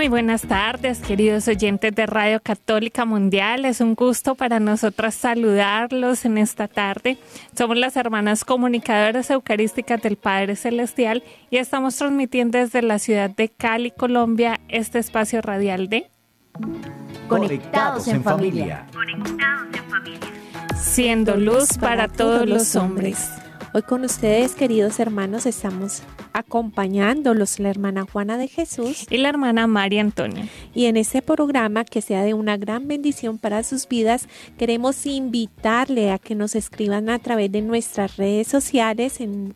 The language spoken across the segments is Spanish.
Muy buenas tardes, queridos oyentes de Radio Católica Mundial. Es un gusto para nosotras saludarlos en esta tarde. Somos las hermanas comunicadoras eucarísticas del Padre Celestial y estamos transmitiendo desde la ciudad de Cali, Colombia, este espacio radial de Conectados en familia. Siendo luz para todos los hombres. Hoy con ustedes, queridos hermanos, estamos acompañándolos la hermana Juana de Jesús y la hermana María Antonia. Y en este programa, que sea de una gran bendición para sus vidas, queremos invitarle a que nos escriban a través de nuestras redes sociales en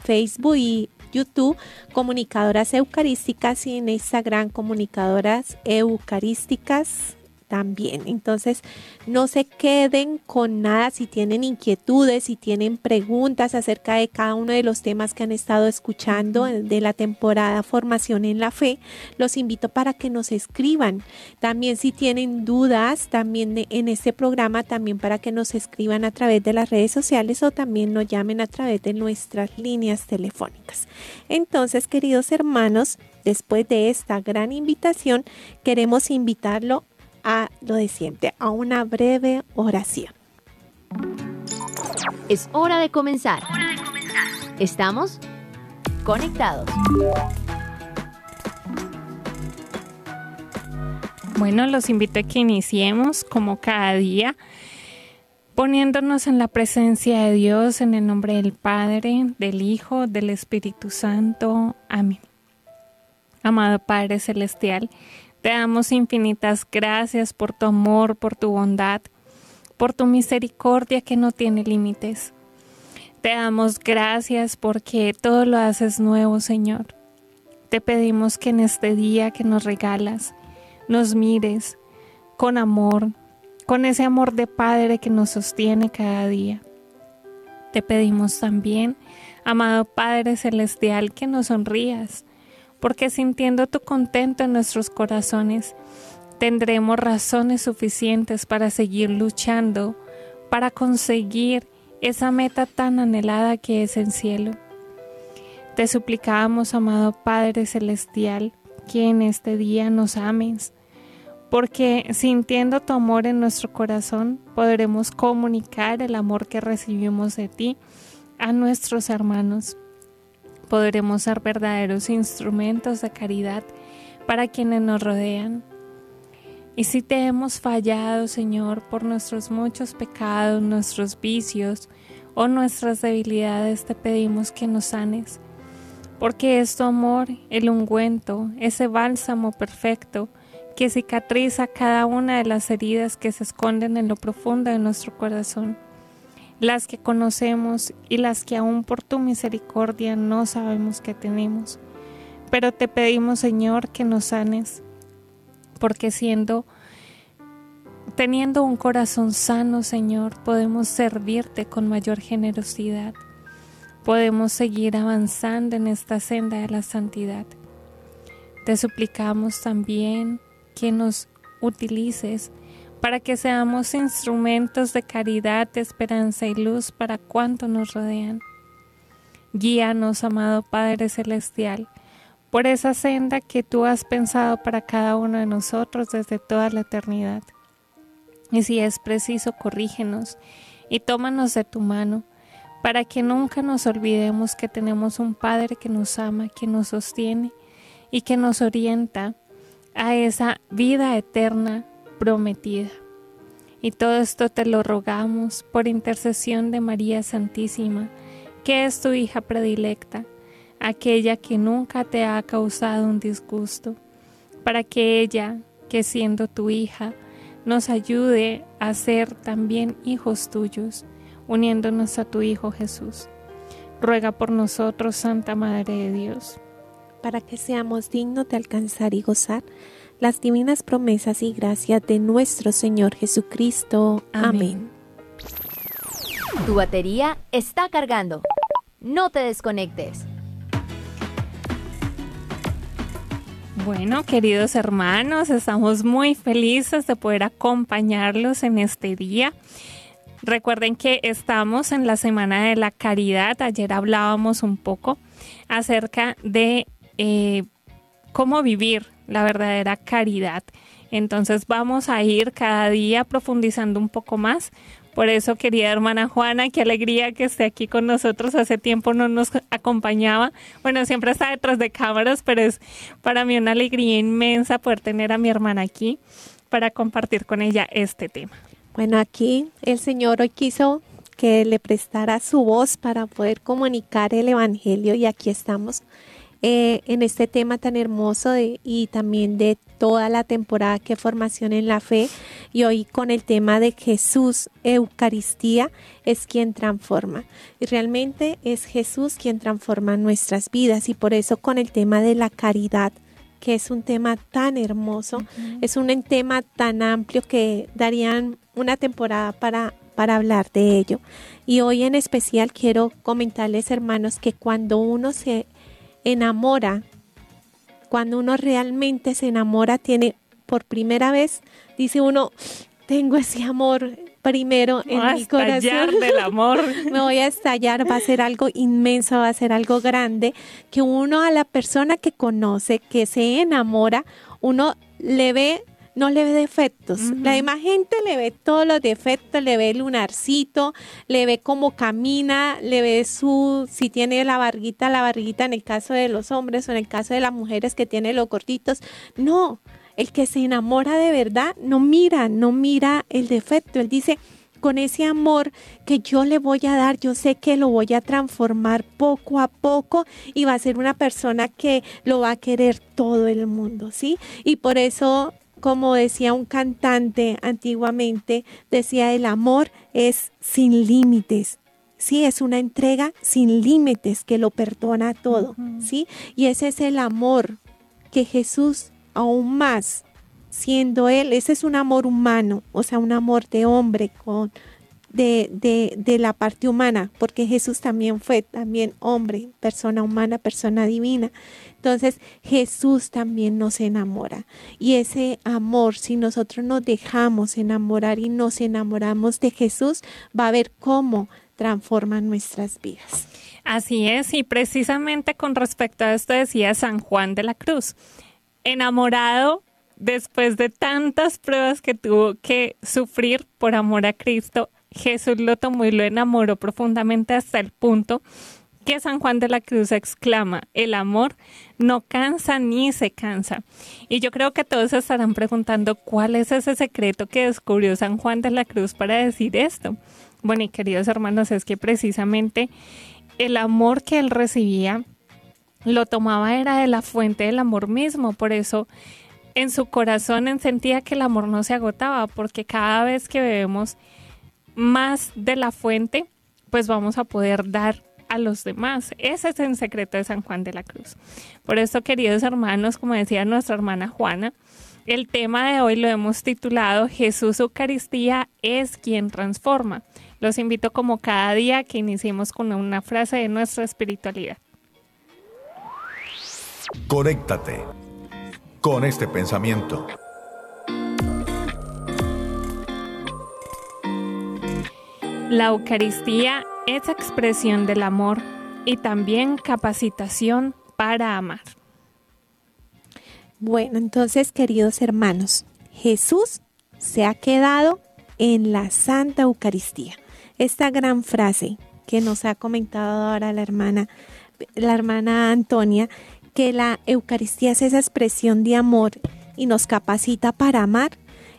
Facebook y YouTube, Comunicadoras Eucarísticas y en Instagram, Comunicadoras Eucarísticas también. Entonces, no se queden con nada si tienen inquietudes, si tienen preguntas acerca de cada uno de los temas que han estado escuchando de la temporada Formación en la Fe. Los invito para que nos escriban. También si tienen dudas, también en este programa, también para que nos escriban a través de las redes sociales o también nos llamen a través de nuestras líneas telefónicas. Entonces, queridos hermanos, después de esta gran invitación, queremos invitarlo a lo de siempre, a una breve oración. Es hora de comenzar. Estamos conectados. Bueno, los invito a que iniciemos como cada día poniéndonos en la presencia de Dios en el nombre del Padre, del Hijo, del Espíritu Santo. Amén. Amado Padre Celestial, te damos infinitas gracias por tu amor, por tu bondad, por tu misericordia que no tiene límites. Te damos gracias porque todo lo haces nuevo, Señor. Te pedimos que en este día que nos regalas, nos mires con amor, con ese amor de Padre que nos sostiene cada día. Te pedimos también, amado Padre Celestial, que nos sonrías, porque sintiendo tu contento en nuestros corazones, tendremos razones suficientes para seguir luchando, para conseguir esa meta tan anhelada que es el cielo. Te suplicamos, amado Padre Celestial, que en este día nos ames, porque sintiendo tu amor en nuestro corazón podremos comunicar el amor que recibimos de ti a nuestros hermanos podremos ser verdaderos instrumentos de caridad para quienes nos rodean. Y si te hemos fallado, Señor, por nuestros muchos pecados, nuestros vicios o nuestras debilidades, te pedimos que nos sanes, porque es tu amor, el ungüento, ese bálsamo perfecto que cicatriza cada una de las heridas que se esconden en lo profundo de nuestro corazón las que conocemos y las que aún por tu misericordia no sabemos que tenemos. Pero te pedimos, Señor, que nos sanes, porque siendo, teniendo un corazón sano, Señor, podemos servirte con mayor generosidad. Podemos seguir avanzando en esta senda de la santidad. Te suplicamos también que nos utilices para que seamos instrumentos de caridad, esperanza y luz para cuanto nos rodean. Guíanos, amado Padre Celestial, por esa senda que tú has pensado para cada uno de nosotros desde toda la eternidad. Y si es preciso, corrígenos y tómanos de tu mano, para que nunca nos olvidemos que tenemos un Padre que nos ama, que nos sostiene y que nos orienta a esa vida eterna prometida. Y todo esto te lo rogamos por intercesión de María Santísima, que es tu hija predilecta, aquella que nunca te ha causado un disgusto, para que ella, que siendo tu hija, nos ayude a ser también hijos tuyos, uniéndonos a tu Hijo Jesús. Ruega por nosotros, Santa Madre de Dios. Para que seamos dignos de alcanzar y gozar las divinas promesas y gracias de nuestro Señor Jesucristo. Amén. Tu batería está cargando. No te desconectes. Bueno, queridos hermanos, estamos muy felices de poder acompañarlos en este día. Recuerden que estamos en la Semana de la Caridad. Ayer hablábamos un poco acerca de eh, cómo vivir la verdadera caridad. Entonces vamos a ir cada día profundizando un poco más por eso, querida hermana Juana, qué alegría que esté aquí con nosotros. Hace tiempo no nos acompañaba. Bueno, siempre está detrás de cámaras, pero es para mí una alegría inmensa poder tener a mi hermana aquí para compartir con ella este tema. Bueno, aquí el Señor hoy quiso que le prestara su voz para poder comunicar el Evangelio y aquí estamos eh, en este tema tan hermoso y también de toda la temporada que formación en la fe y hoy con el tema de Jesús, Eucaristía, es quien transforma. Y realmente es Jesús quien transforma nuestras vidas y por eso con el tema de la caridad que es un tema tan hermoso, es un tema tan amplio que darían una temporada para, para hablar de ello. Y hoy en especial quiero comentarles, hermanos, que cuando uno se enamora, cuando uno realmente se enamora, tiene por primera vez, dice uno, tengo ese amor primero en mi corazón. del amor. Me voy a estallar, va a ser algo inmenso, va a ser algo grande, que uno a la persona que conoce, que se enamora, uno le ve no le ve defectos. La demás gente le ve todos los defectos, le ve el lunarcito, le ve cómo camina, le ve su, si tiene la barriguita, la barriguita en el caso de los hombres o en el caso de las mujeres que tienen los cortitos. No, el que se enamora de verdad no mira, no mira el defecto. Él dice, con ese amor que yo le voy a dar, yo sé que lo voy a transformar poco a poco y va a ser una persona que lo va a querer todo el mundo, ¿sí? Y por eso como decía un cantante antiguamente, decía el amor es sin límites. Sí, es una entrega sin límites que lo perdona todo, ¿sí? Y ese es el amor que Jesús aún más siendo él, ese es un amor humano, o sea, un amor de hombre con de, de, de, la parte humana, porque Jesús también fue también hombre, persona humana, persona divina. Entonces Jesús también nos enamora. Y ese amor, si nosotros nos dejamos enamorar y nos enamoramos de Jesús, va a ver cómo transforma nuestras vidas. Así es, y precisamente con respecto a esto decía San Juan de la Cruz, enamorado después de tantas pruebas que tuvo que sufrir por amor a Cristo, Jesús lo tomó y lo enamoró profundamente hasta el punto que San Juan de la Cruz exclama, el amor no cansa ni se cansa. Y yo creo que todos estarán preguntando cuál es ese secreto que descubrió San Juan de la Cruz para decir esto. Bueno, y queridos hermanos, es que precisamente el amor que él recibía lo tomaba era de la fuente del amor mismo, por eso en su corazón sentía que el amor no se agotaba, porque cada vez que bebemos más de la fuente, pues vamos a poder dar a los demás. Ese es el secreto de San Juan de la Cruz. Por eso, queridos hermanos, como decía nuestra hermana Juana, el tema de hoy lo hemos titulado Jesús Eucaristía es quien transforma. Los invito como cada día que iniciemos con una frase de nuestra espiritualidad. Conéctate con este pensamiento. La Eucaristía es expresión del amor y también capacitación para amar. Bueno, entonces, queridos hermanos, Jesús se ha quedado en la Santa Eucaristía. Esta gran frase que nos ha comentado ahora la hermana, la hermana Antonia, que la Eucaristía es esa expresión de amor y nos capacita para amar,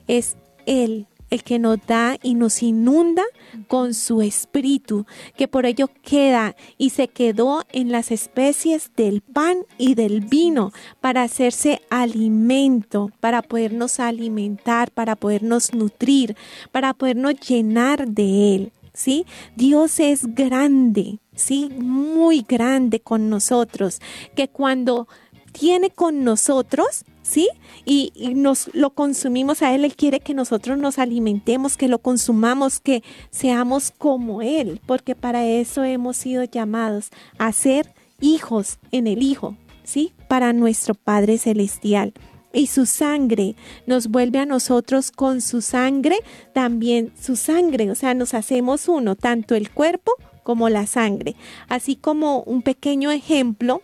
es el el que nos da y nos inunda con su espíritu, que por ello queda y se quedó en las especies del pan y del vino para hacerse alimento, para podernos alimentar, para podernos nutrir, para podernos llenar de él. ¿Sí? Dios es grande, ¿sí? Muy grande con nosotros, que cuando tiene con nosotros, ¿sí? Y, nos lo consumimos a Él, Él quiere que nosotros nos alimentemos, que lo consumamos, que seamos como Él, porque para eso hemos sido llamados a ser hijos en el Hijo, ¿sí? Para nuestro Padre Celestial. Y su sangre nos vuelve a nosotros con su sangre, también su sangre, o sea, nos hacemos uno, tanto el cuerpo como la sangre. Así como un pequeño ejemplo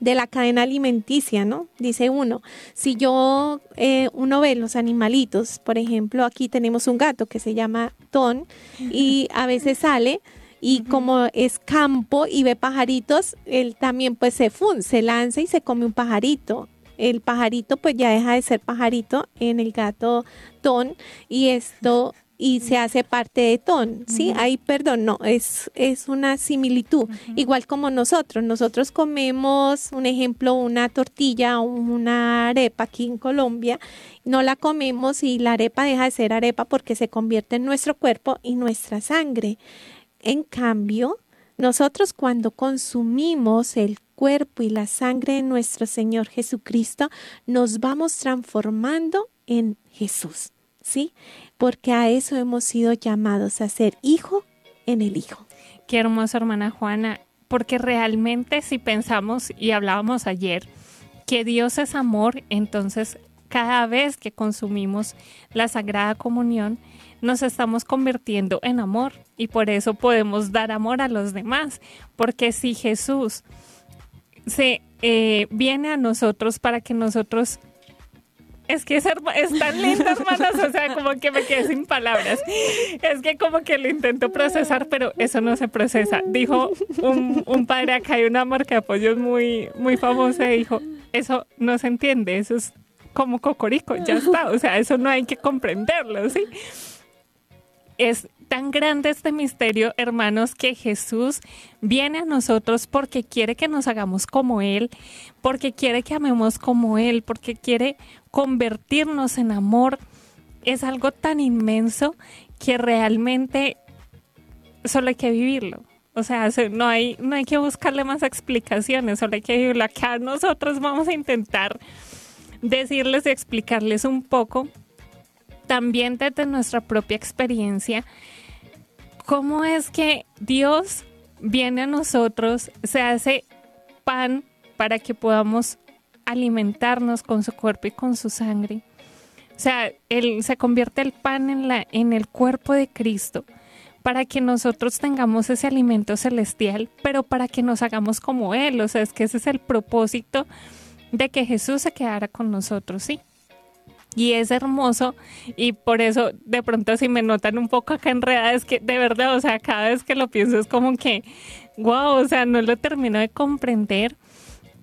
de la cadena alimenticia, ¿no? Dice uno, si yo, eh, uno ve los animalitos, por ejemplo, aquí tenemos un gato que se llama Ton y a veces sale y como es campo y ve pajaritos, él también pues se fun, se lanza y se come un pajarito. El pajarito pues ya deja de ser pajarito en el gato ton y esto y se hace parte de ton, ¿sí? Ahí, perdón, no, es, es una similitud. Igual como nosotros, nosotros comemos, un ejemplo, una tortilla o una arepa aquí en Colombia, no la comemos y la arepa deja de ser arepa porque se convierte en nuestro cuerpo y nuestra sangre. En cambio, nosotros cuando consumimos el cuerpo y la sangre de nuestro Señor Jesucristo, nos vamos transformando en Jesús, ¿sí? Porque a eso hemos sido llamados a ser hijo en el Hijo. Qué hermosa hermana Juana, porque realmente si pensamos y hablábamos ayer que Dios es amor, entonces cada vez que consumimos la Sagrada Comunión, nos estamos convirtiendo en amor y por eso podemos dar amor a los demás, porque si Jesús se eh, viene a nosotros para que nosotros es que es, es, tan lindo, hermanas, o sea, como que me quedé sin palabras. Es que como que lo intento procesar, pero eso no se procesa. Dijo un, un padre acá, hay una marca de apoyos muy, muy famosa, dijo, eso no se entiende, eso es como cocorico, ya está, o sea, eso no hay que comprenderlo, ¿sí? Es tan grande este misterio, hermanos, que Jesús viene a nosotros porque quiere que nos hagamos como Él, porque quiere que amemos como Él, porque quiere convertirnos en amor. Es algo tan inmenso que realmente solo hay que vivirlo. O sea, no hay, no hay que buscarle más explicaciones, solo hay que vivirlo. Acá nosotros vamos a intentar decirles y explicarles un poco también desde nuestra propia experiencia, cómo es que Dios viene a nosotros, se hace pan para que podamos alimentarnos con su cuerpo y con su sangre. O sea, él, se convierte el pan en, la, en el cuerpo de Cristo para que nosotros tengamos ese alimento celestial, pero para que nos hagamos como Él. O sea, es que ese es el propósito de que Jesús se quedara con nosotros, ¿sí? Y es hermoso y por eso de pronto si me notan un poco acá enredada es que de verdad, o sea, cada vez que lo pienso es como que, wow, o sea, no lo termino de comprender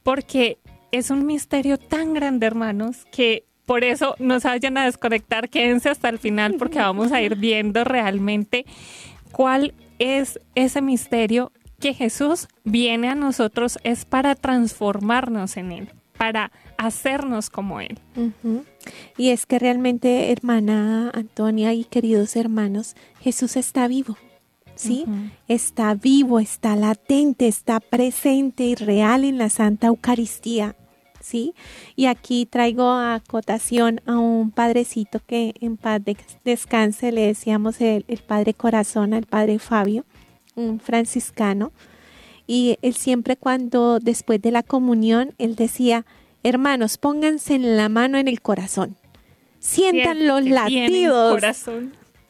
porque es un misterio tan grande, hermanos, que por eso no se vayan a desconectar, quédense hasta el final porque vamos a ir viendo realmente cuál es ese misterio que Jesús viene a nosotros es para transformarnos en Él, para hacernos como Él. Y es que realmente, hermana Antonia y queridos hermanos, Jesús está vivo. ¿Sí? Está vivo, está latente, está presente y real en la Santa Eucaristía. ¿Sí? Y aquí traigo a acotación a un padrecito que en paz descanse, le decíamos el, el padre Corazón, al padre Fabio, un franciscano. Y él siempre cuando después de la comunión, él decía, Hermanos, pónganse en la mano en el corazón. Sientan los latidos.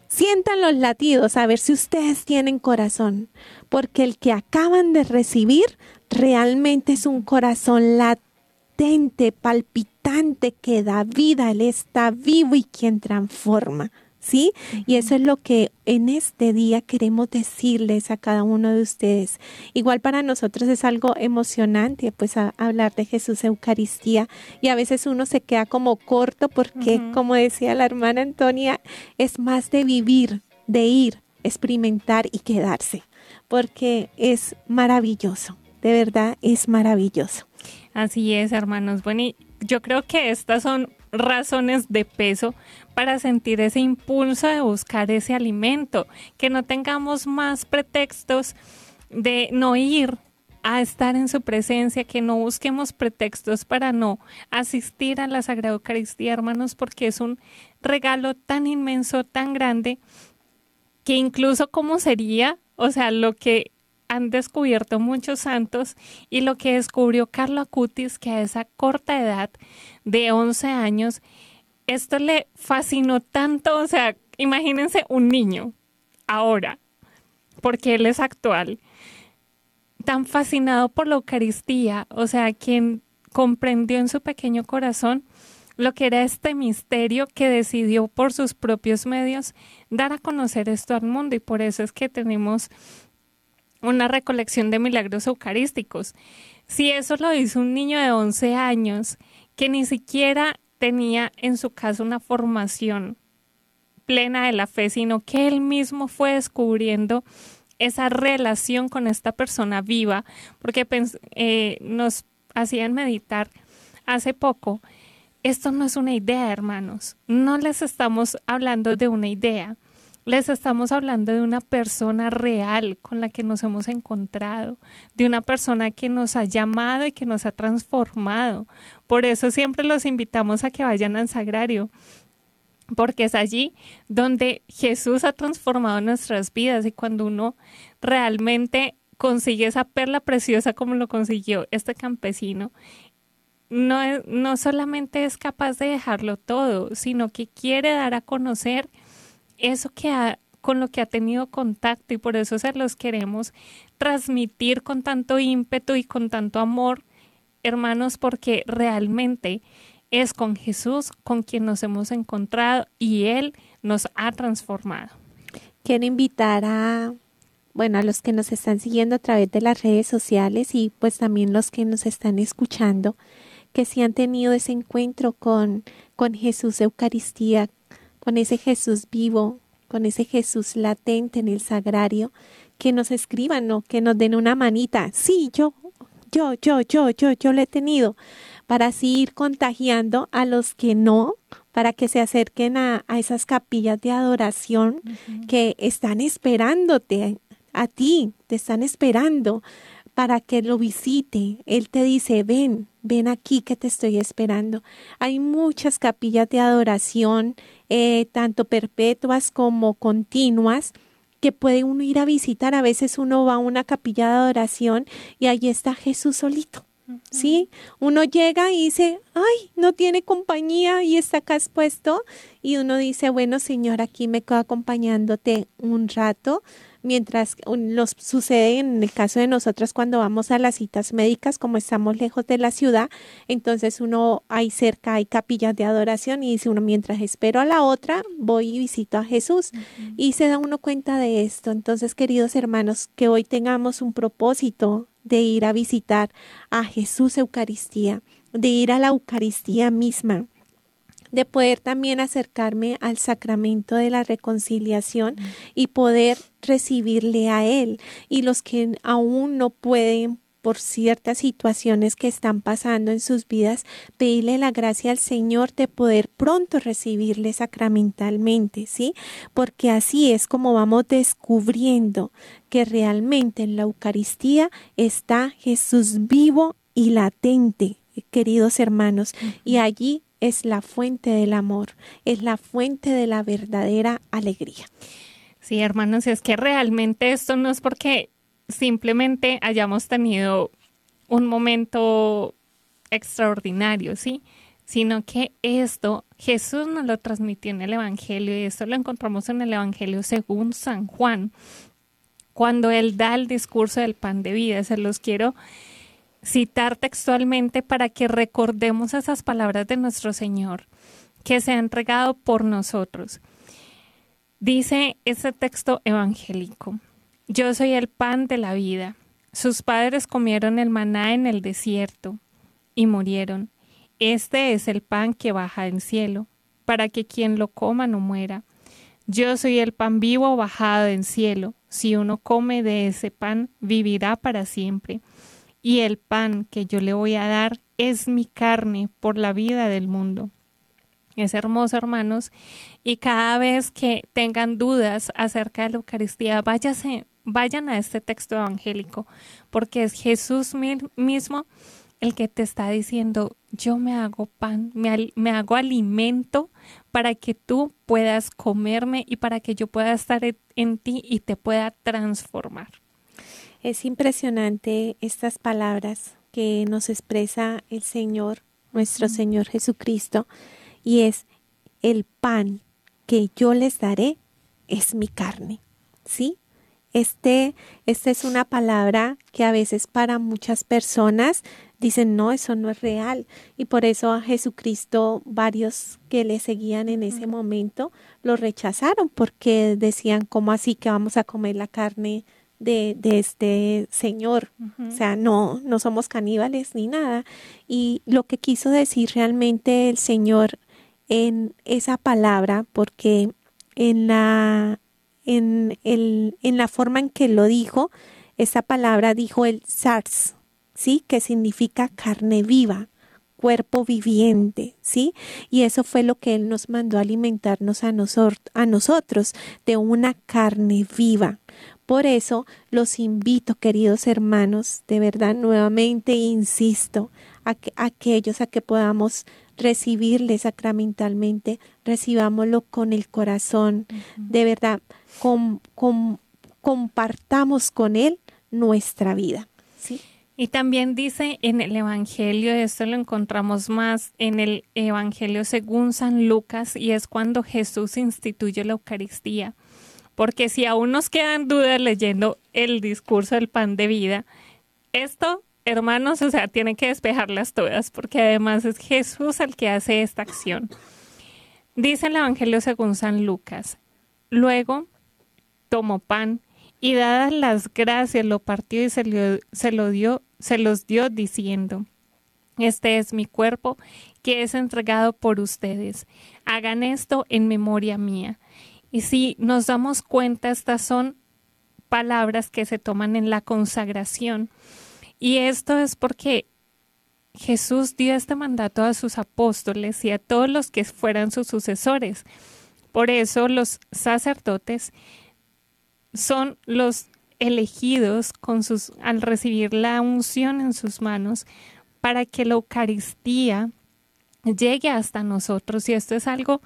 Sientan los latidos a ver si ustedes tienen corazón, porque el que acaban de recibir realmente es un corazón latente, palpitante, que da vida, Él está vivo y quien transforma. ¿Sí? Y eso es lo que en este día queremos decirles a cada uno de ustedes. Igual para nosotros es algo emocionante, pues hablar de Jesús Eucaristía y a veces uno se queda como corto porque, como decía la hermana Antonia, es más de vivir, de ir, experimentar y quedarse, porque es maravilloso, de verdad es maravilloso. Así es, hermanos. Bueno, yo creo que estas son razones de peso para sentir ese impulso de buscar ese alimento, que no tengamos más pretextos de no ir a estar en su presencia, que no busquemos pretextos para no asistir a la Sagrada Eucaristía, hermanos, porque es un regalo tan inmenso, tan grande, que incluso como sería, o sea, lo que han descubierto muchos santos y lo que descubrió Carlo Acutis, que a esa corta edad de 11 años, esto le fascinó tanto, o sea, imagínense un niño ahora, porque él es actual, tan fascinado por la Eucaristía, o sea, quien comprendió en su pequeño corazón lo que era este misterio que decidió por sus propios medios dar a conocer esto al mundo y por eso es que tenemos una recolección de milagros eucarísticos. Si eso lo hizo un niño de 11 años que ni siquiera tenía en su casa una formación plena de la fe, sino que él mismo fue descubriendo esa relación con esta persona viva, porque eh, nos hacían meditar hace poco. Esto no es una idea, hermanos. No les estamos hablando de una idea. Les estamos hablando de una persona real con la que nos hemos encontrado, de una persona que nos ha llamado y que nos ha transformado. Por eso siempre los invitamos a que vayan al sagrario, porque es allí donde Jesús ha transformado nuestras vidas y cuando uno realmente consigue esa perla preciosa como lo consiguió este campesino, no, no solamente es capaz de dejarlo todo, sino que quiere dar a conocer eso que ha, con lo que ha tenido contacto y por eso se los queremos transmitir con tanto ímpetu y con tanto amor, hermanos, porque realmente es con Jesús con quien nos hemos encontrado y Él nos ha transformado. Quiero invitar a, bueno, a los que nos están siguiendo a través de las redes sociales y pues también los que nos están escuchando, que si han tenido ese encuentro con, con Jesús Eucaristía, con ese Jesús vivo, con ese Jesús latente en el sagrario, que nos escriban, ¿no? que nos den una manita. Sí, yo, yo, yo, yo, yo, yo lo he tenido, para así ir contagiando a los que no, para que se acerquen a, esas capillas de adoración que están esperándote a ti, te están esperando para que lo visite. Él te dice, ven, ven aquí que te estoy esperando. Hay muchas capillas de adoración, eh, tanto perpetuas como continuas, que puede uno ir a visitar. A veces uno va a una capilla de adoración y ahí está Jesús solito. ¿Sí? Uno llega y dice, ay, no tiene compañía y está acá expuesto. Y uno dice, bueno, Señor, aquí me quedo acompañándote un rato mientras nos sucede en el caso de nosotros cuando vamos a las citas médicas, como estamos lejos de la ciudad, entonces uno hay cerca, hay capillas de adoración y dice uno, mientras espero a la otra, voy y visito a Jesús. Y se da uno cuenta de esto. Entonces, queridos hermanos, que hoy tengamos un propósito de ir a visitar a Jesús Eucaristía, de ir a la Eucaristía misma de poder también acercarme al sacramento de la reconciliación y poder recibirle a Él. Y los que aún no pueden por ciertas situaciones que están pasando en sus vidas, pedirle la gracia al Señor de poder pronto recibirle sacramentalmente, ¿sí? Porque así es como vamos descubriendo que realmente en la Eucaristía está Jesús vivo y latente, queridos hermanos, y allí es la fuente del amor, es la fuente de la verdadera alegría. Sí, hermanos, es que realmente esto no es porque simplemente hayamos tenido un momento extraordinario, ¿sí? Sino que esto Jesús nos lo transmitió en el Evangelio y esto lo encontramos en el Evangelio según San Juan, cuando él da el discurso del pan de vida. Se los quiero citar textualmente para que recordemos esas palabras de nuestro Señor que se han entregado por nosotros. Dice ese texto evangélico, yo soy el pan de la vida. Sus padres comieron el maná en el desierto y murieron. Este es el pan que baja del cielo, para que quien lo coma no muera. Yo soy el pan vivo bajado del cielo. Si uno come de ese pan, vivirá para siempre y el pan que yo le voy a dar es mi carne por la vida del mundo. Es hermoso, hermanos, y cada vez que tengan dudas acerca de la Eucaristía, váyase, vayan a este texto evangélico, porque es Jesús mismo el que te está diciendo, yo me hago pan, me, me, hago alimento para que tú puedas comerme y para que yo pueda estar en ti y te pueda transformar. Es impresionante estas palabras que nos expresa el Señor, nuestro Señor Jesucristo, y es el pan que yo les daré es mi carne. ¿Sí? Este, esta es una palabra que a veces para muchas personas dicen, no, eso no es real. Y por eso a Jesucristo, varios que le seguían en ese momento, lo rechazaron porque decían, ¿cómo así que vamos a comer la carne de, de este Señor? O sea, no, no somos caníbales ni nada. Y lo que quiso decir realmente el Señor en esa palabra, porque en la, en, el, en la forma en que lo dijo, esa palabra dijo el SARS, ¿sí? Que significa carne viva, cuerpo viviente, ¿sí? Y eso fue lo que Él nos mandó alimentarnos a, a nosotros, de una carne viva. Por eso los invito, queridos hermanos, de verdad nuevamente insisto, a, que, a aquellos a que podamos recibirle sacramentalmente, recibámoslo con el corazón, de verdad, compartamos con Él nuestra vida. ¿sí? Y también dice en el Evangelio, esto lo encontramos más en el Evangelio según San Lucas, y es cuando Jesús instituye la Eucaristía. Porque si aún nos quedan dudas leyendo el discurso del pan de vida, esto, hermanos, o sea, tiene que despejarlas todas, porque además es Jesús el que hace esta acción. Dice el Evangelio según San Lucas, luego tomó pan y dadas las gracias lo partió y se lo, se se los dio diciendo, este es mi cuerpo que es entregado por ustedes. Hagan esto en memoria mía. Y si nos damos cuenta, estas son palabras que se toman en la consagración. Y esto es porque Jesús dio este mandato a sus apóstoles y a todos los que fueran sus sucesores. Por eso los sacerdotes son los elegidos con sus, al recibir la unción en sus manos para que la Eucaristía llegue hasta nosotros. Y esto es algo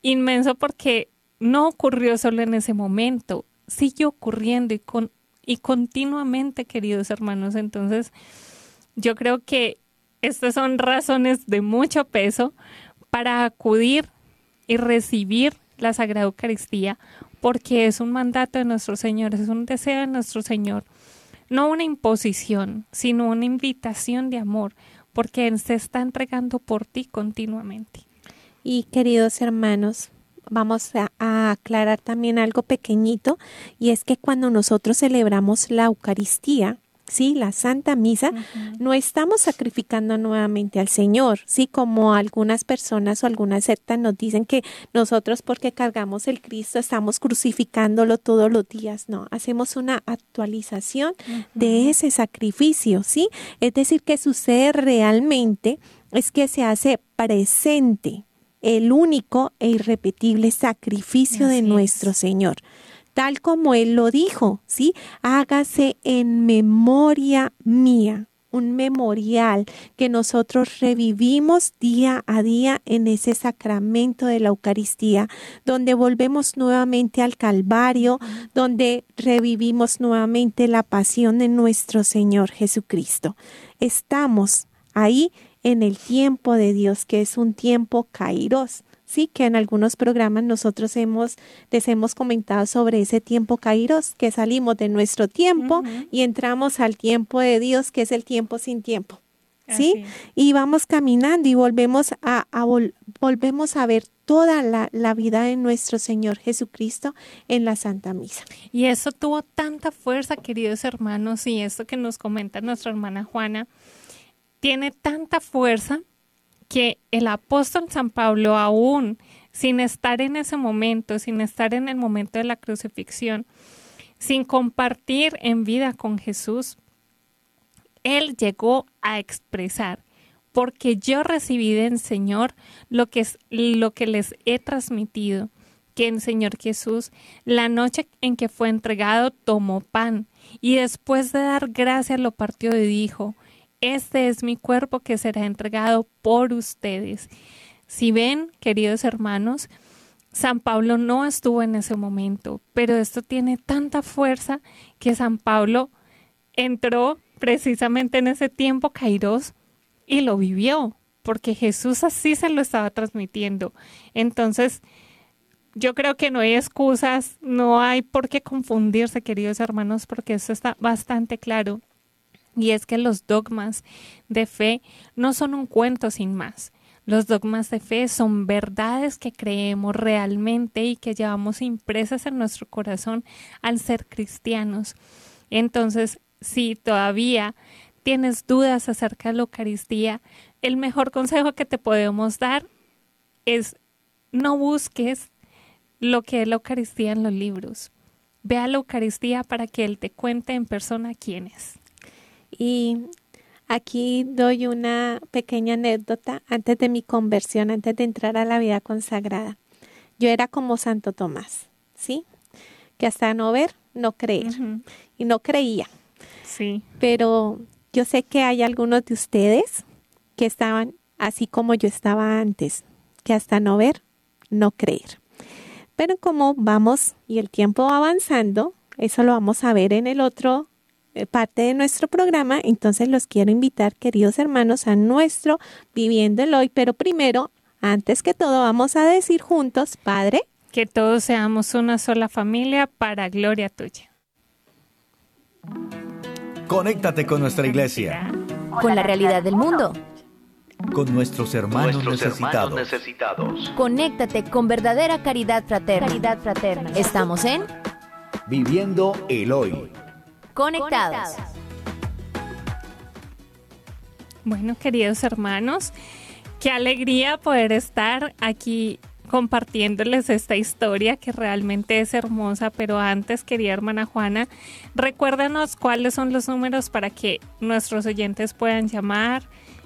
inmenso porque no ocurrió solo en ese momento, sigue ocurriendo y, con, y continuamente, queridos hermanos. Entonces, yo creo que estas son razones de mucho peso para acudir y recibir la Sagrada Eucaristía porque es un mandato de nuestro Señor, es un deseo de nuestro Señor, no una imposición, sino una invitación de amor, porque Él se está entregando por ti continuamente. Y queridos hermanos, vamos a, aclarar también algo pequeñito, y es que cuando nosotros celebramos la Eucaristía, sí, la Santa Misa, no estamos sacrificando nuevamente al Señor, sí, como algunas personas o algunas sectas nos dicen que nosotros porque cargamos el Cristo estamos crucificándolo todos los días, no, hacemos una actualización de ese sacrificio, sí, es decir, que sucede realmente es que se hace presente el único e irrepetible sacrificio de nuestro Señor tal como Él lo dijo, ¿sí? Hágase en memoria mía, un memorial que nosotros revivimos día a día en ese sacramento de la Eucaristía, donde volvemos nuevamente al Calvario, donde revivimos nuevamente la pasión de nuestro Señor Jesucristo. Estamos ahí en el tiempo de Dios, que es un tiempo kairos, sí que en algunos programas nosotros hemos les hemos comentado sobre ese tiempo kairos, que salimos de nuestro tiempo y entramos al tiempo de Dios, que es el tiempo sin tiempo. ¿Sí? Y vamos caminando y volvemos a, volvemos a ver toda la, la, vida de nuestro Señor Jesucristo en la Santa Misa. Y eso tuvo tanta fuerza, queridos hermanos, y esto que nos comenta nuestra hermana Juana, tiene tanta fuerza que el apóstol San Pablo aún sin estar en ese momento, sin estar en el momento de la crucifixión, sin compartir en vida con Jesús, él llegó a expresar, porque yo recibí del Señor lo que, es, lo que les he transmitido, que el Señor Jesús, la noche en que fue entregado, tomó pan y después de dar gracias lo partió y dijo, este es mi cuerpo que será entregado por ustedes. Si ven, queridos hermanos, San Pablo no estuvo en ese momento, pero esto tiene tanta fuerza que San Pablo entró precisamente en ese tiempo Kairos y lo vivió, porque Jesús así se lo estaba transmitiendo. Entonces, yo creo que no hay excusas, no hay por qué confundirse, queridos hermanos, porque eso está bastante claro. Y es que los dogmas de fe no son un cuento sin más. Los dogmas de fe son verdades que creemos realmente y que llevamos impresas en nuestro corazón al ser cristianos. Entonces, si todavía tienes dudas acerca de la Eucaristía, el mejor consejo que te podemos dar es no busques lo que es la Eucaristía en los libros. Ve a la Eucaristía para que Él te cuente en persona quién es. Y aquí doy una pequeña anécdota antes de mi conversión, antes de entrar a la vida consagrada. Yo era como Santo Tomás, ¿sí? Que hasta no ver, no creer. Y no creía. Sí. Pero yo sé que hay algunos de ustedes que estaban así como yo estaba antes, que hasta no ver, no creer. Pero como vamos y el tiempo va avanzando, eso lo vamos a ver en el otro parte de nuestro programa, entonces los quiero invitar, queridos hermanos, a nuestro Viviendo el Hoy, pero primero, antes que todo, vamos a decir juntos, Padre, que todos seamos una sola familia para gloria tuya. Conéctate con nuestra iglesia. Con la realidad del mundo. Con nuestros hermanos, necesitados. Conéctate con verdadera caridad fraterna. Caridad fraterna. Estamos en Viviendo el hoy. Conectados. Bueno, queridos hermanos, qué alegría poder estar aquí compartiéndoles esta historia que realmente es hermosa, pero antes quería hermana Juana, recuérdanos cuáles son los números para que nuestros oyentes puedan llamar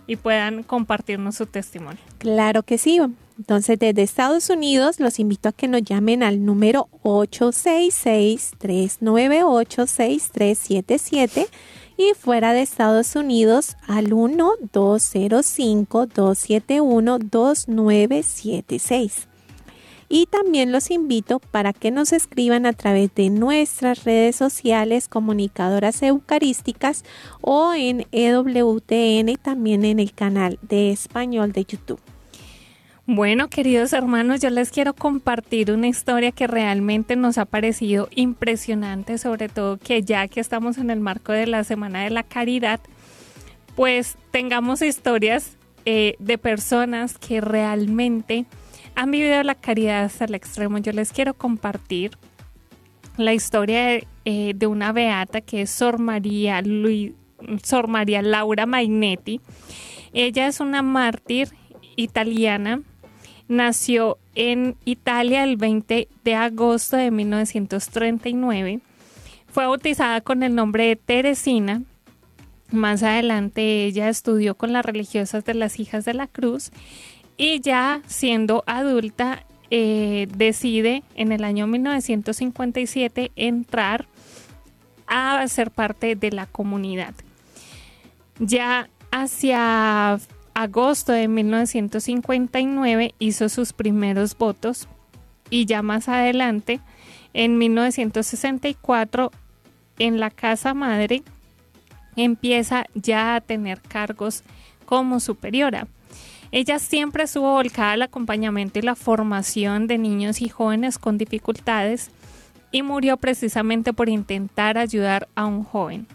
y puedan compartirnos su testimonio. Claro que sí. Entonces, desde Estados Unidos, los invito a que nos llamen al número 866-398-6377 y fuera de Estados Unidos al 1-205-271-2976. Y también los invito para que nos escriban a través de nuestras redes sociales comunicadoras eucarísticas o en EWTN también en el canal de español de YouTube. Bueno, queridos hermanos, yo les quiero compartir una historia que realmente nos ha parecido impresionante, sobre todo que ya que estamos en el marco de la Semana de la Caridad, pues tengamos historias eh, de personas que realmente han vivido la caridad hasta el extremo. Yo les quiero compartir la historia de, eh, de una beata que es Sor María, Luis, María Laura Mainetti. Ella es una mártir italiana Nació en Italia el 20 de agosto de 1939. Fue bautizada con el nombre de Teresina. Más adelante ella estudió con las religiosas de las Hijas de la Cruz y ya siendo adulta eh, decide en el año 1957 entrar a ser parte de la comunidad. Ya hacia agosto de 1959 hizo sus primeros votos y ya más adelante, en 1964, en la Casa Madre, empieza ya a tener cargos como superiora. Ella siempre estuvo volcada al acompañamiento y la formación de niños y jóvenes con dificultades y murió precisamente por intentar ayudar a un joven.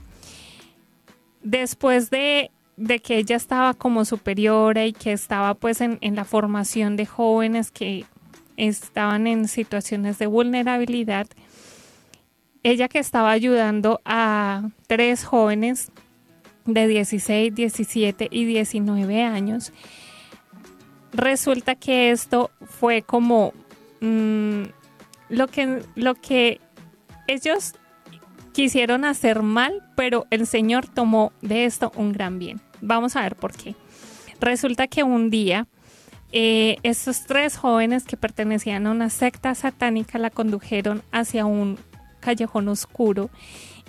Después de de que ella estaba como superiora y que estaba pues en, la formación de jóvenes que estaban en situaciones de vulnerabilidad, ella que estaba ayudando a tres jóvenes de 16, 17 y 19 años, resulta que esto fue como mm, lo, que, lo que ellos quisieron hacer mal, pero el Señor tomó de esto un gran bien. Vamos a ver por qué. Resulta que un día eh, estos tres jóvenes que pertenecían a una secta satánica la condujeron hacia un callejón oscuro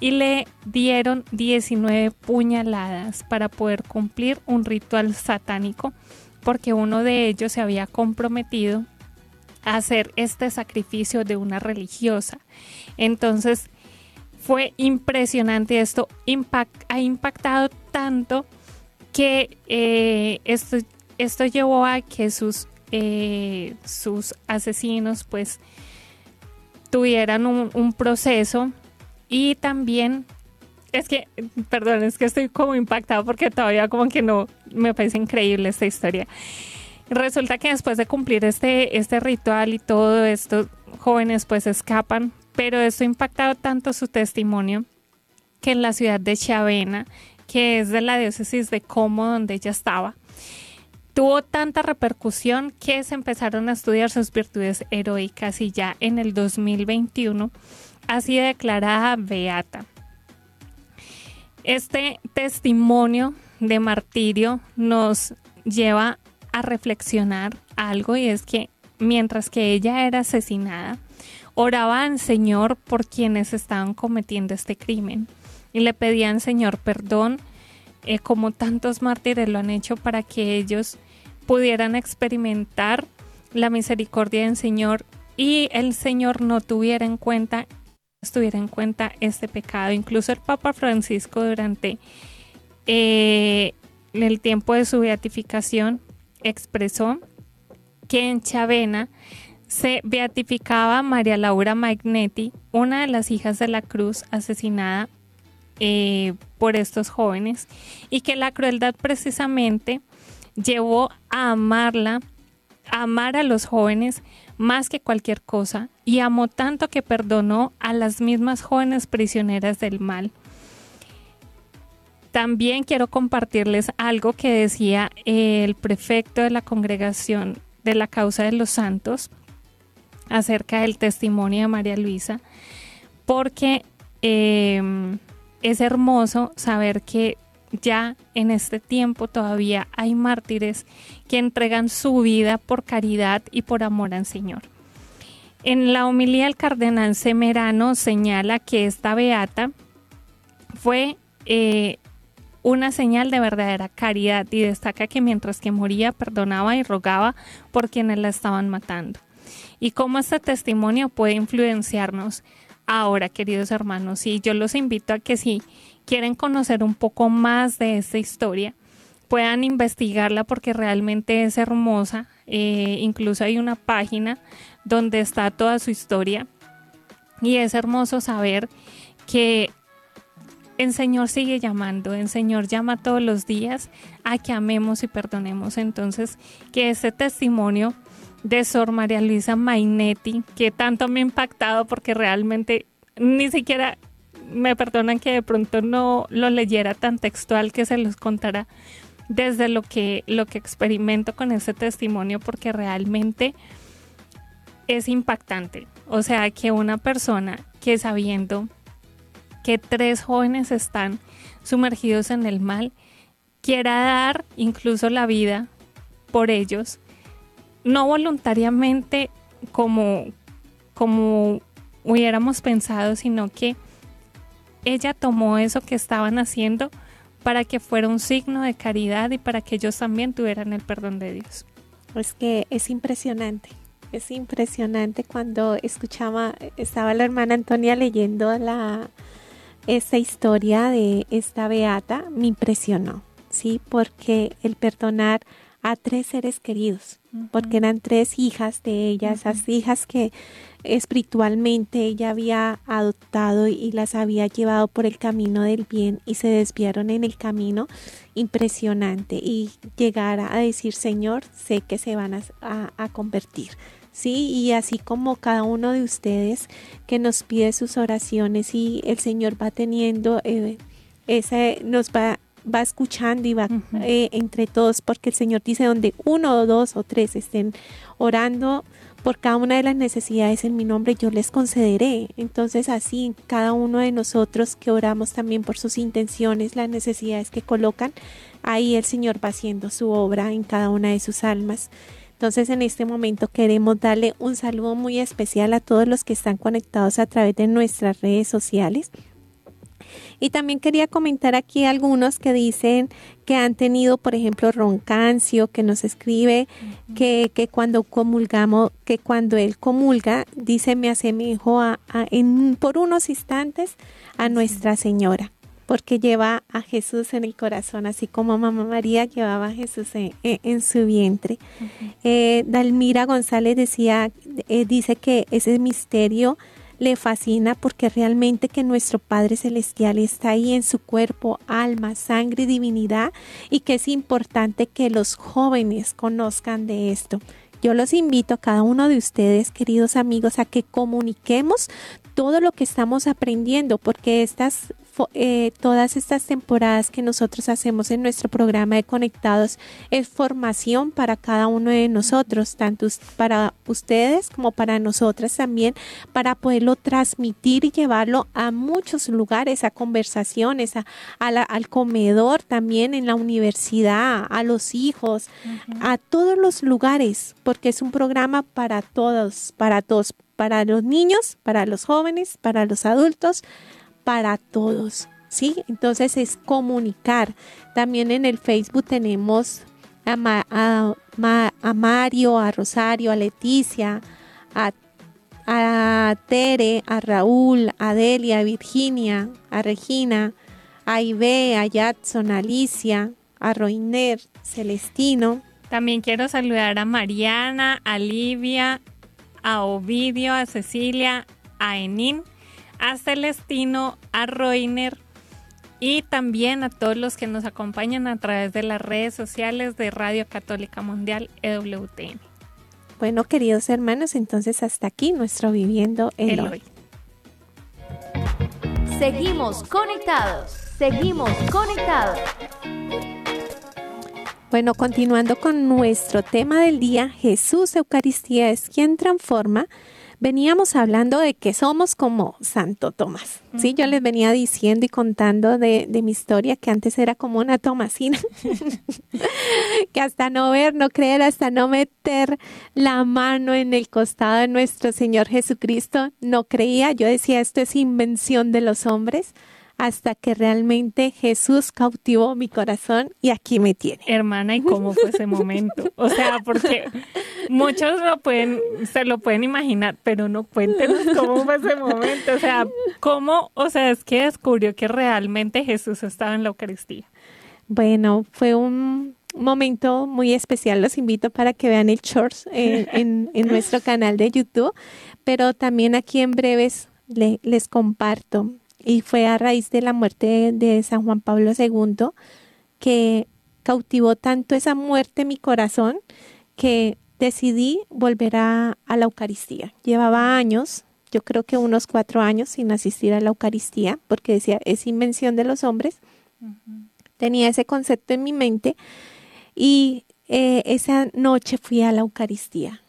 y le dieron 19 puñaladas para poder cumplir un ritual satánico porque uno de ellos se había comprometido a hacer este sacrificio de una religiosa. Entonces fue impresionante. Esto ha impactado tanto que eh, esto, esto llevó a que sus, eh, sus asesinos pues tuvieran un, proceso y también es que, perdón, es que estoy como impactado porque todavía como que no me parece increíble esta historia. Resulta que después de cumplir este, este ritual y todo esto, jóvenes pues escapan, pero esto ha impactado tanto su testimonio que en la ciudad de Chavena, que es de la diócesis de Como, donde ella estaba, tuvo tanta repercusión que se empezaron a estudiar sus virtudes heroicas y ya en el 2021 ha sido declarada beata. Este testimonio de martirio nos lleva a reflexionar algo y es que mientras que ella era asesinada, oraban Señor por quienes estaban cometiendo este crimen y le pedían Señor perdón, eh, como tantos mártires lo han hecho para que ellos pudieran experimentar la misericordia del Señor y el Señor no tuviera en cuenta estuviera en cuenta este pecado. Incluso el Papa Francisco durante eh, el tiempo de su beatificación expresó que en Chavena se beatificaba María Laura Magnetti, una de las hijas de la cruz asesinada eh, por estos jóvenes, y que la crueldad precisamente llevó a amarla, a amar a los jóvenes más que cualquier cosa y amó tanto que perdonó a las mismas jóvenes prisioneras del mal. También quiero compartirles algo que decía el prefecto de la congregación de la causa de los santos acerca del testimonio de María Luisa, porque em, es hermoso saber que ya en este tiempo todavía hay mártires que entregan su vida por caridad y por amor al Señor. En la homilía el cardenal Semerano señala que esta beata fue eh, una señal de verdadera caridad y destaca que mientras que moría perdonaba y rogaba por quienes la estaban matando. Y cómo este testimonio puede influenciarnos ahora, queridos hermanos. Y yo los invito a que si quieren conocer un poco más de esta historia, puedan investigarla porque realmente es hermosa. Eh, incluso hay una página donde está toda su historia y es hermoso saber que el Señor sigue llamando, el Señor llama todos los días a que amemos y perdonemos. Entonces, que ese testimonio de Sor María Luisa Mainetti, que tanto me ha impactado porque realmente ni siquiera me perdonan que de pronto no lo leyera tan textual que se los contará desde lo que, lo que experimento con ese testimonio porque realmente es impactante. O sea, que una persona que sabiendo que tres jóvenes están sumergidos en el mal, quiera dar incluso la vida por ellos, no voluntariamente como, como hubiéramos pensado, sino que ella tomó eso que estaban haciendo para que fuera un signo de caridad y para que ellos también tuvieran el perdón de Dios. Es que es impresionante, es impresionante cuando escuchaba, estaba la hermana Antonia leyendo la esta historia de esta beata, me impresionó, sí, porque el perdonar a tres seres queridos, porque eran tres hijas de ella, esas hijas que espiritualmente ella había adoptado y las había llevado por el camino del bien y se desviaron en el camino impresionante. Y llegar a decir Señor sé que se van a, convertir sí y así como cada uno de ustedes que nos pide sus oraciones y el Señor va teniendo eh, ese nos va va escuchando y va eh, entre todos, porque el Señor dice donde uno o dos o tres estén orando por cada una de las necesidades en mi nombre, yo les concederé. Entonces así, cada uno de nosotros que oramos también por sus intenciones, las necesidades que colocan, ahí el Señor va haciendo su obra en cada una de sus almas. Entonces en este momento queremos darle un saludo muy especial a todos los que están conectados a través de nuestras redes sociales Y también quería comentar aquí algunos que dicen que han tenido, por ejemplo, roncancio, que nos escribe que, que, cuando comulgamos, que cuando él comulga, dice, me asemejo a, en, por unos instantes a Nuestra Señora porque lleva a Jesús en el corazón, así como Mamá María llevaba a Jesús en, su vientre. Eh, Dalmira González decía, eh, dice que ese misterio le fascina porque realmente que nuestro Padre Celestial está ahí en su cuerpo, alma, sangre y divinidad y que es importante que los jóvenes conozcan de esto. Yo los invito a cada uno de ustedes, queridos amigos, a que comuniquemos todo lo que estamos aprendiendo, porque estas eh, todas estas temporadas que nosotros hacemos en nuestro programa de Conectados es formación para cada uno de nosotros, tanto para ustedes como para nosotras también, para poderlo transmitir y llevarlo a muchos lugares, a conversaciones, a, al comedor también en la universidad, a los hijos, a todos los lugares, porque es un programa para todos, para todos, para los niños, para los jóvenes, para los adultos, para todos. ¿Sí? Entonces es comunicar. También en el Facebook tenemos a, Mario, a Rosario, a Leticia, a, a, Tere, a Raúl, a Delia, a Virginia, a Regina, a Ibe, a Jadson, a Alicia, a Roiner, Celestino. También quiero saludar a Mariana, a Livia, a Ovidio, a Cecilia, a Enin, a Celestino, a Roiner y también a todos los que nos acompañan a través de las redes sociales de Radio Católica Mundial EWTN. Bueno, queridos hermanos, entonces hasta aquí nuestro Viviendo el, hoy. Seguimos conectados, seguimos conectados. Bueno, continuando con nuestro tema del día, Jesús Eucaristía es quien transforma veníamos hablando de que somos como Santo Tomás. Sí, yo les venía diciendo y contando de, mi historia que antes era como una tomasina, que hasta no ver, no creer, hasta no meter la mano en el costado de nuestro Señor Jesucristo, no creía. Yo decía, esto es invención de los hombres hasta que realmente Jesús cautivó mi corazón y aquí me tiene. Hermana, ¿y cómo fue ese momento? O sea, porque muchos lo pueden, se lo pueden imaginar, pero no cuéntenos cómo fue ese momento. O sea, cómo, o sea, es que descubrió que realmente Jesús estaba en la Eucaristía. Bueno, fue un momento muy especial. Los invito para que vean el short en, nuestro canal de YouTube, pero también aquí en breves les comparto y fue a raíz de la muerte de San Juan Pablo II que cautivó tanto esa muerte mi corazón que decidí volver a, la Eucaristía. Llevaba años, yo creo que unos cuatro años sin asistir a la Eucaristía, porque decía, es invención de los hombres. Tenía ese concepto en mi mente y eh, esa noche fui a la Eucaristía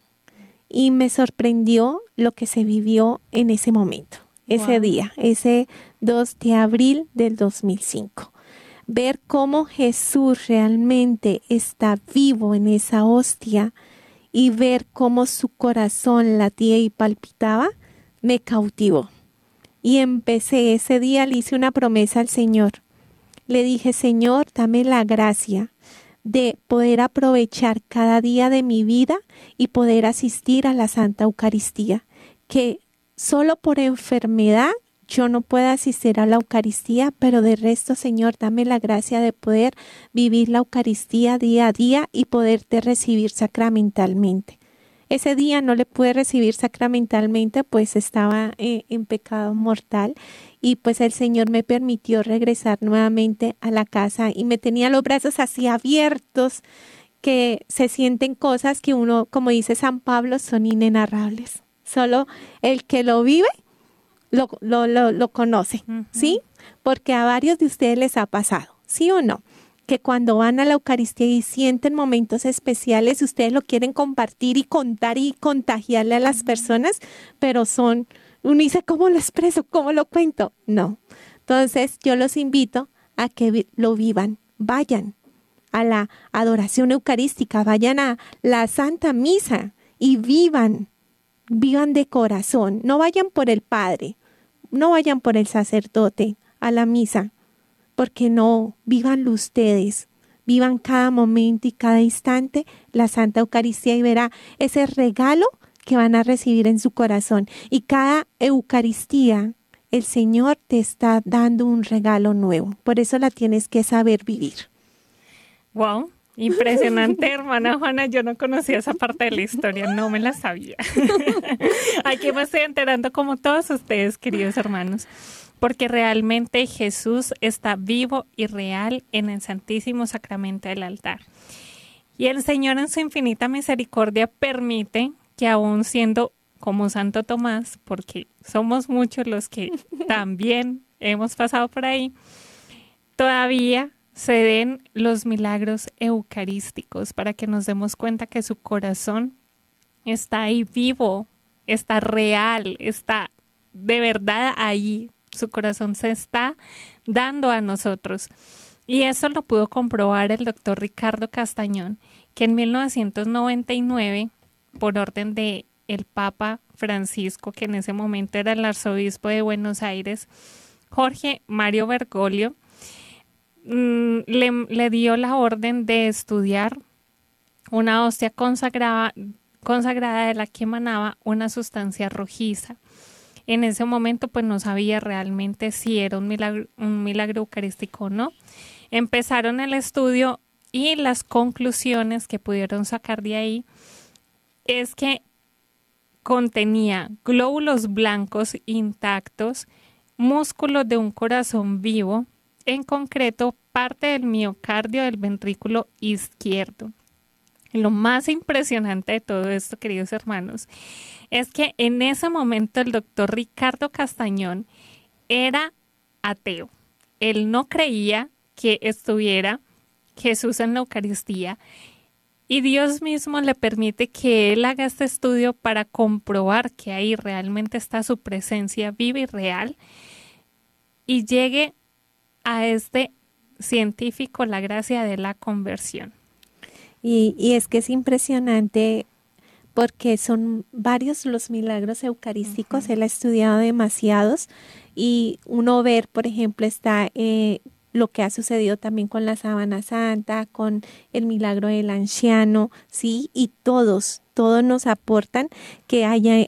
y me sorprendió lo que se vivió en ese momento ese día, ese 2 de abril del 2005. Ver cómo Jesús realmente está vivo en esa hostia y ver cómo su corazón latía y palpitaba, me cautivó. Y empecé ese día, le hice una promesa al Señor. Le dije, Señor, dame la gracia de poder aprovechar cada día de mi vida y poder asistir a la Santa Eucaristía, que solo por enfermedad yo no puedo asistir a la Eucaristía, pero de resto, Señor, dame la gracia de poder vivir la Eucaristía día a día y poderte recibir sacramentalmente. Ese día no le pude recibir sacramentalmente, pues estaba eh, en pecado mortal y pues el Señor me permitió regresar nuevamente a la casa y me tenía los brazos así abiertos que se sienten cosas que uno, como dice San Pablo, son inenarrables. Solo el que lo vive lo, lo, lo, conoce, ¿sí? Porque a varios de ustedes les ha pasado, ¿sí o no? Que cuando van a la Eucaristía y sienten momentos especiales, ustedes lo quieren compartir y contar y contagiarle a las personas, pero son, uno dice, ¿cómo lo expreso? ¿Cómo lo cuento? No. Entonces, yo los invito a que lo vivan, vayan a la adoración eucarística, vayan a la Santa Misa y vivan vivan de corazón, no vayan por el Padre, no vayan por el sacerdote a la misa, porque no, vívanlo ustedes, vivan cada momento y cada instante la Santa Eucaristía y verá ese regalo que van a recibir en su corazón. Y cada Eucaristía, el Señor te está dando un regalo nuevo. Por eso la tienes que saber vivir. Impresionante, hermana Juana. Yo no conocía esa parte de la historia, no me la sabía. Aquí me estoy enterando como todos ustedes, queridos hermanos, porque realmente Jesús está vivo y real en el Santísimo Sacramento del altar. Y el Señor en su infinita misericordia permite que aún siendo como Santo Tomás, porque somos muchos los que también hemos pasado por ahí, todavía se den los milagros eucarísticos para que nos demos cuenta que su corazón está ahí vivo, está real, está de verdad ahí. Su corazón se está dando a nosotros. Y eso lo pudo comprobar el doctor Ricardo Castañón, que en 1999, por orden de el Papa Francisco, que en ese momento era el arzobispo de Buenos Aires, Jorge Mario Bergoglio, Mm, le, dio la orden de estudiar una hostia consagrada, consagrada de la que emanaba una sustancia rojiza. En ese momento pues no sabía realmente si era un milagro, un milagro eucarístico o no. Empezaron el estudio y las conclusiones que pudieron sacar de ahí es que contenía glóbulos blancos intactos, músculos de un corazón vivo, en concreto parte del miocardio del ventrículo izquierdo. Lo más impresionante de todo esto, queridos hermanos, es que en ese momento el doctor Ricardo Castañón era ateo. Él no creía que estuviera Jesús en la Eucaristía y Dios mismo le permite que él haga este estudio para comprobar que ahí realmente está su presencia viva y real y llegue a este científico la gracia de la conversión. Y, es que es impresionante porque son varios los milagros eucarísticos, él ha estudiado demasiados y uno ver, por ejemplo, está eh, lo que ha sucedido también con la sábana santa, con el milagro del anciano, sí, y todos, todos nos aportan que haya,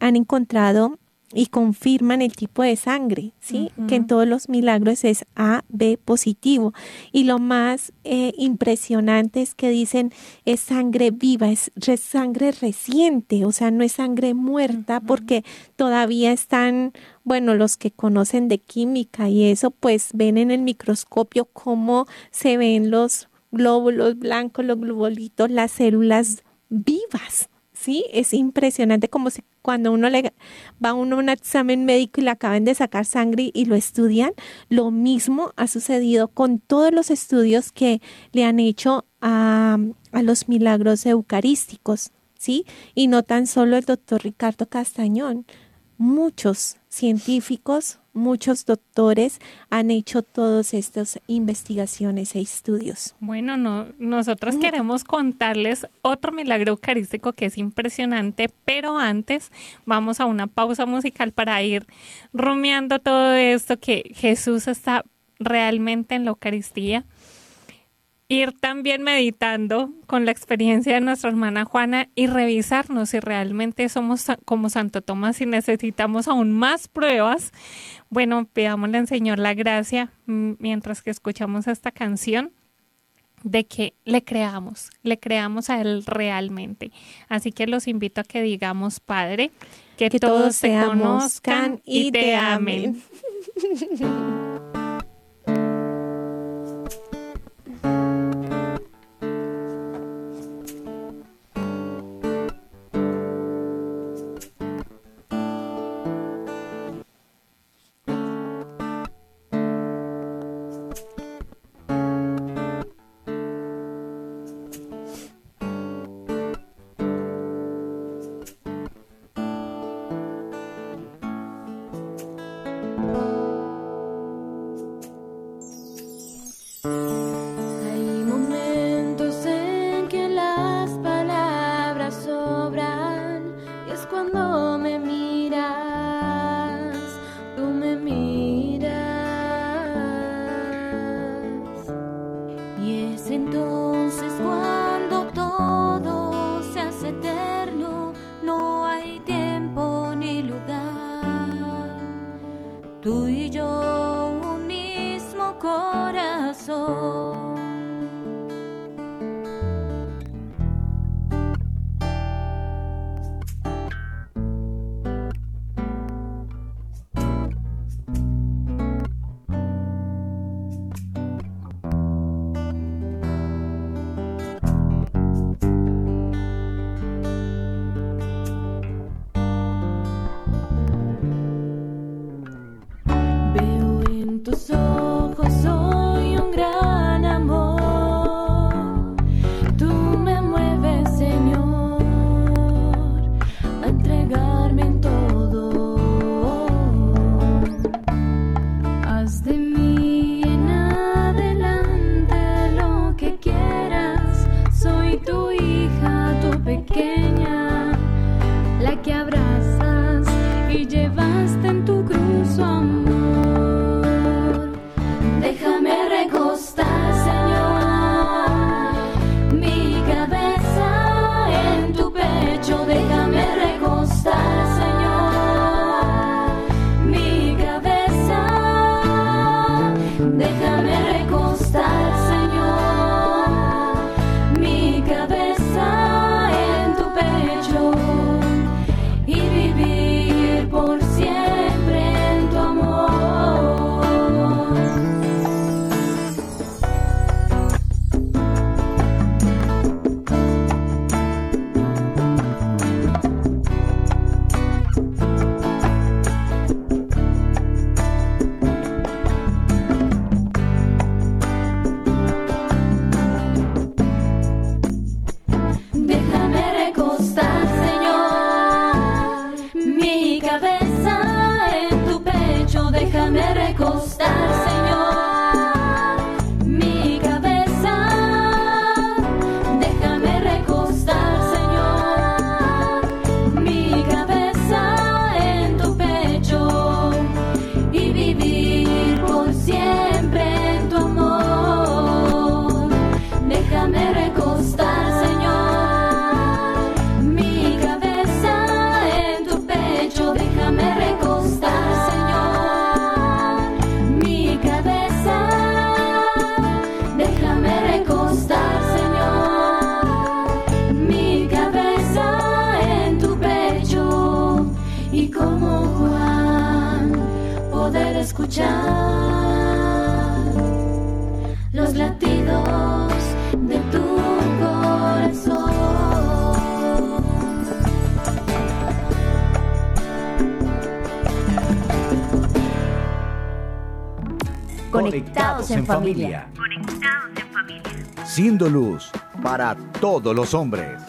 han encontrado y confirman el tipo de sangre, ¿sí? Que en todos los milagros es A, B positivo. Y lo más eh, impresionante es que dicen es sangre viva, es sangre reciente, o sea, no es sangre muerta porque todavía están, bueno, los que conocen de química y eso, pues ven en el microscopio cómo se ven los glóbulos blancos, los globulitos, las células vivas. Sí, es impresionante como si cuando uno le va a uno a un examen médico y le acaban de sacar sangre y lo estudian, lo mismo ha sucedido con todos los estudios que le han hecho a, a los milagros eucarísticos, ¿sí? Y no tan solo el doctor Ricardo Castañón, muchos científicos, muchos doctores han hecho todas estas investigaciones e estudios. Bueno, no, nosotros mm. queremos contarles otro milagro eucarístico que es impresionante, pero antes vamos a una pausa musical para ir rumiando todo esto que Jesús está realmente en la Eucaristía ir también meditando con la experiencia de nuestra hermana Juana y revisarnos si realmente somos como Santo Tomás y necesitamos aún más pruebas. Bueno, pidámosle al Señor la gracia mientras que escuchamos esta canción de que le creamos, le creamos a Él realmente. Así que los invito a que digamos, Padre, que, todos, te conozcan y te amen. escuchar Familia. Conectados en familia. Siendo luz para todos los hombres.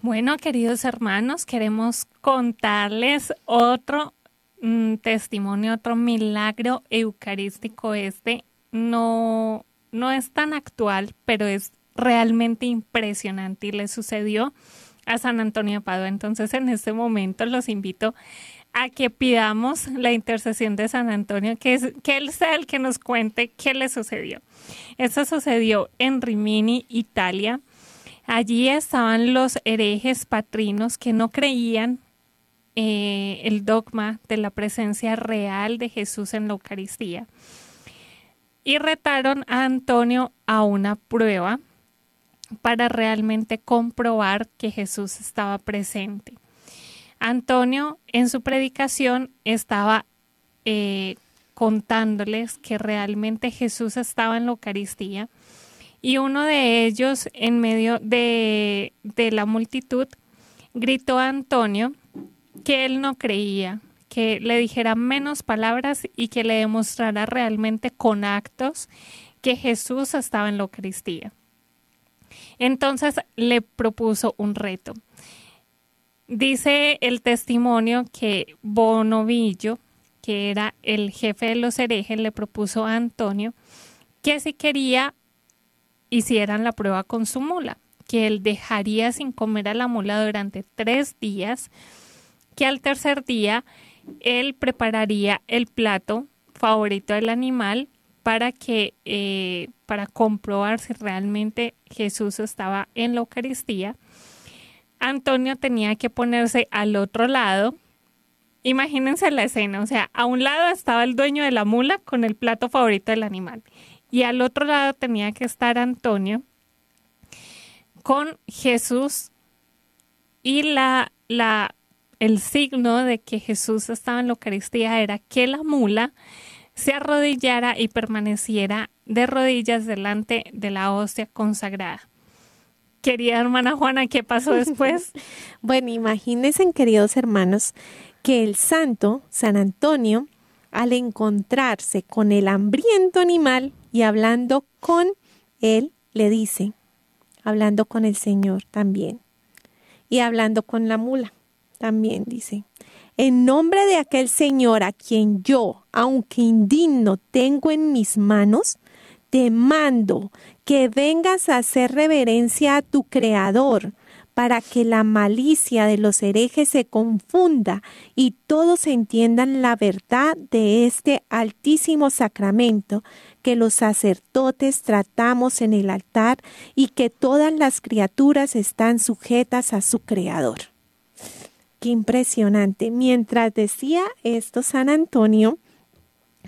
Bueno, queridos hermanos, queremos contarles otro mm, testimonio, otro milagro eucarístico. Este no, no es tan actual, pero es realmente impresionante y le sucedió a San Antonio de Padua. Entonces, en este momento los invito a que pidamos la intercesión de San Antonio, que, es, que él sea el que nos cuente qué le sucedió. Esto sucedió en Rimini, Italia. Allí estaban los herejes patrinos que no creían eh, el dogma de la presencia real de Jesús en la Eucaristía. Y retaron a Antonio a una prueba para realmente comprobar que Jesús estaba presente. Antonio en su predicación estaba eh, contándoles que realmente Jesús estaba en la Eucaristía y uno de ellos en medio de, de la multitud gritó a Antonio que él no creía, que le dijera menos palabras y que le demostrara realmente con actos que Jesús estaba en la Eucaristía. Entonces le propuso un reto. Dice el testimonio que Bonovillo, que era el jefe de los herejes, le propuso a Antonio que si quería hicieran la prueba con su mula, que él dejaría sin comer a la mula durante tres días, que al tercer día él prepararía el plato favorito del animal para que eh, para comprobar si realmente Jesús estaba en la Eucaristía Antonio tenía que ponerse al otro lado. Imagínense la escena, o sea, a un lado estaba el dueño de la mula con el plato favorito del animal y al otro lado tenía que estar Antonio con Jesús y la, la, el signo de que Jesús estaba en la Eucaristía era que la mula se arrodillara y permaneciera de rodillas delante de la hostia consagrada. Querida hermana Juana, ¿qué pasó después? bueno, imagínense, queridos hermanos, que el santo, San Antonio, al encontrarse con el hambriento animal y hablando con él, le dice, hablando con el Señor también, y hablando con la mula también dice, en nombre de aquel Señor a quien yo, aunque indigno, tengo en mis manos, te mando que vengas a hacer reverencia a tu Creador, para que la malicia de los herejes se confunda y todos entiendan la verdad de este altísimo sacramento que los sacerdotes tratamos en el altar y que todas las criaturas están sujetas a su Creador. Qué impresionante. Mientras decía esto San Antonio,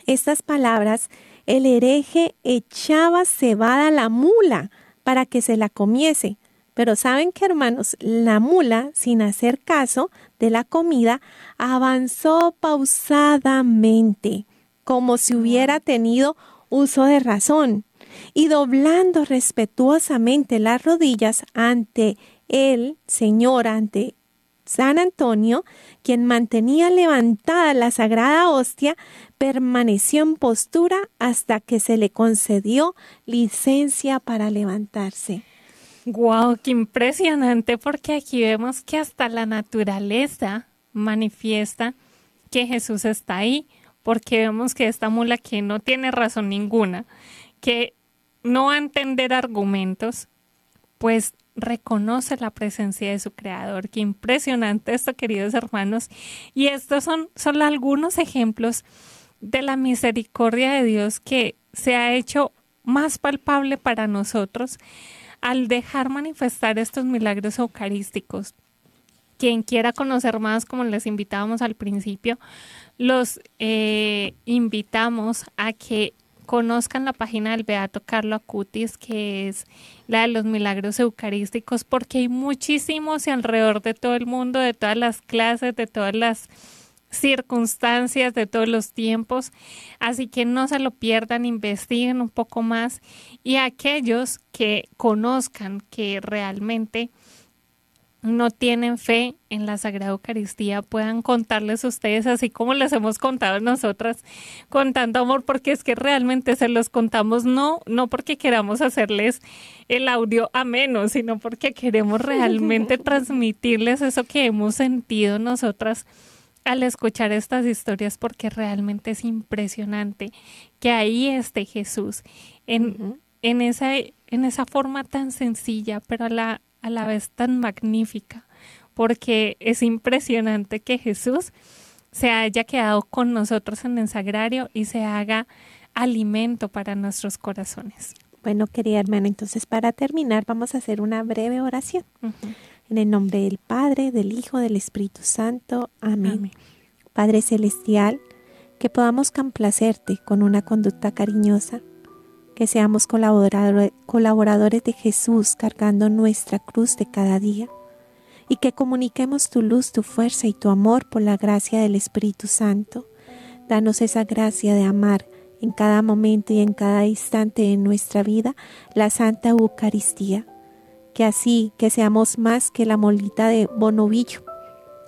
estas palabras el hereje echaba cebada a la mula para que se la comiese. Pero saben que, hermanos, la mula, sin hacer caso de la comida, avanzó pausadamente, como si hubiera tenido uso de razón, y doblando respetuosamente las rodillas ante el Señor, ante San Antonio, quien mantenía levantada la sagrada hostia, permaneció en postura hasta que se le concedió licencia para levantarse. Wow, qué impresionante porque aquí vemos que hasta la naturaleza manifiesta que Jesús está ahí, porque vemos que esta mula que no tiene razón ninguna, que no va a entender argumentos, pues reconoce la presencia de su creador. Qué impresionante esto, queridos hermanos. Y estos son, son algunos ejemplos de la misericordia de Dios que se ha hecho más palpable para nosotros al dejar manifestar estos milagros eucarísticos. Quien quiera conocer más, como les invitábamos al principio, los eh, invitamos a que conozcan la página del Beato Carlo Acutis, que es la de los milagros eucarísticos, porque hay muchísimos y alrededor de todo el mundo, de todas las clases, de todas las circunstancias de todos los tiempos. Así que no se lo pierdan, investiguen un poco más y aquellos que conozcan que realmente no tienen fe en la Sagrada Eucaristía puedan contarles ustedes así como les hemos contado nosotras con tanto amor porque es que realmente se los contamos no no porque queramos hacerles el audio ameno sino porque queremos realmente transmitirles eso que hemos sentido nosotras al escuchar estas historias porque realmente es impresionante que ahí esté Jesús en, en, esa, en esa forma tan sencilla, pero a la, a la vez tan magnífica, porque es impresionante que Jesús se haya quedado con nosotros en el sagrario y se haga alimento para nuestros corazones. Bueno, querida hermana, entonces para terminar vamos a hacer una breve oración. En el nombre del Padre, del Hijo, del Espíritu Santo. Amén. Padre Celestial, que podamos complacerte con una conducta cariñosa, que seamos colaboradores de Jesús cargando nuestra cruz de cada día, y que comuniquemos tu luz, tu fuerza y tu amor por la gracia del Espíritu Santo. Danos esa gracia de amar en cada momento y en cada instante de nuestra vida la Santa Eucaristía que así, que seamos más que la molita de bonovillo,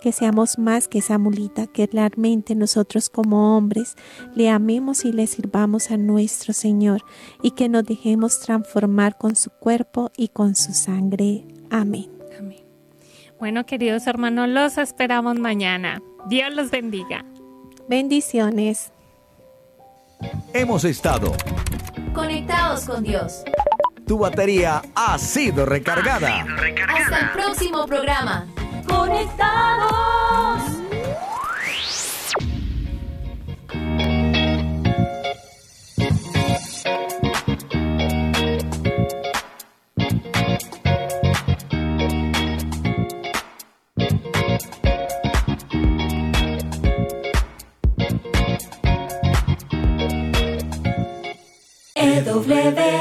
que seamos más que esa mulita, que realmente nosotros como hombres le amemos y le sirvamos a nuestro Señor y que nos dejemos transformar con su cuerpo y con su sangre. Amén. Amén. Bueno, queridos hermanos, los esperamos mañana. Dios los bendiga. Bendiciones. Hemos estado Conectados con Dios. Tu batería ha sido recargada. Hasta el próximo programa. Conectados.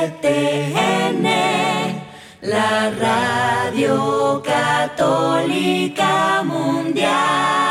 EWTN, la radio católica mundial.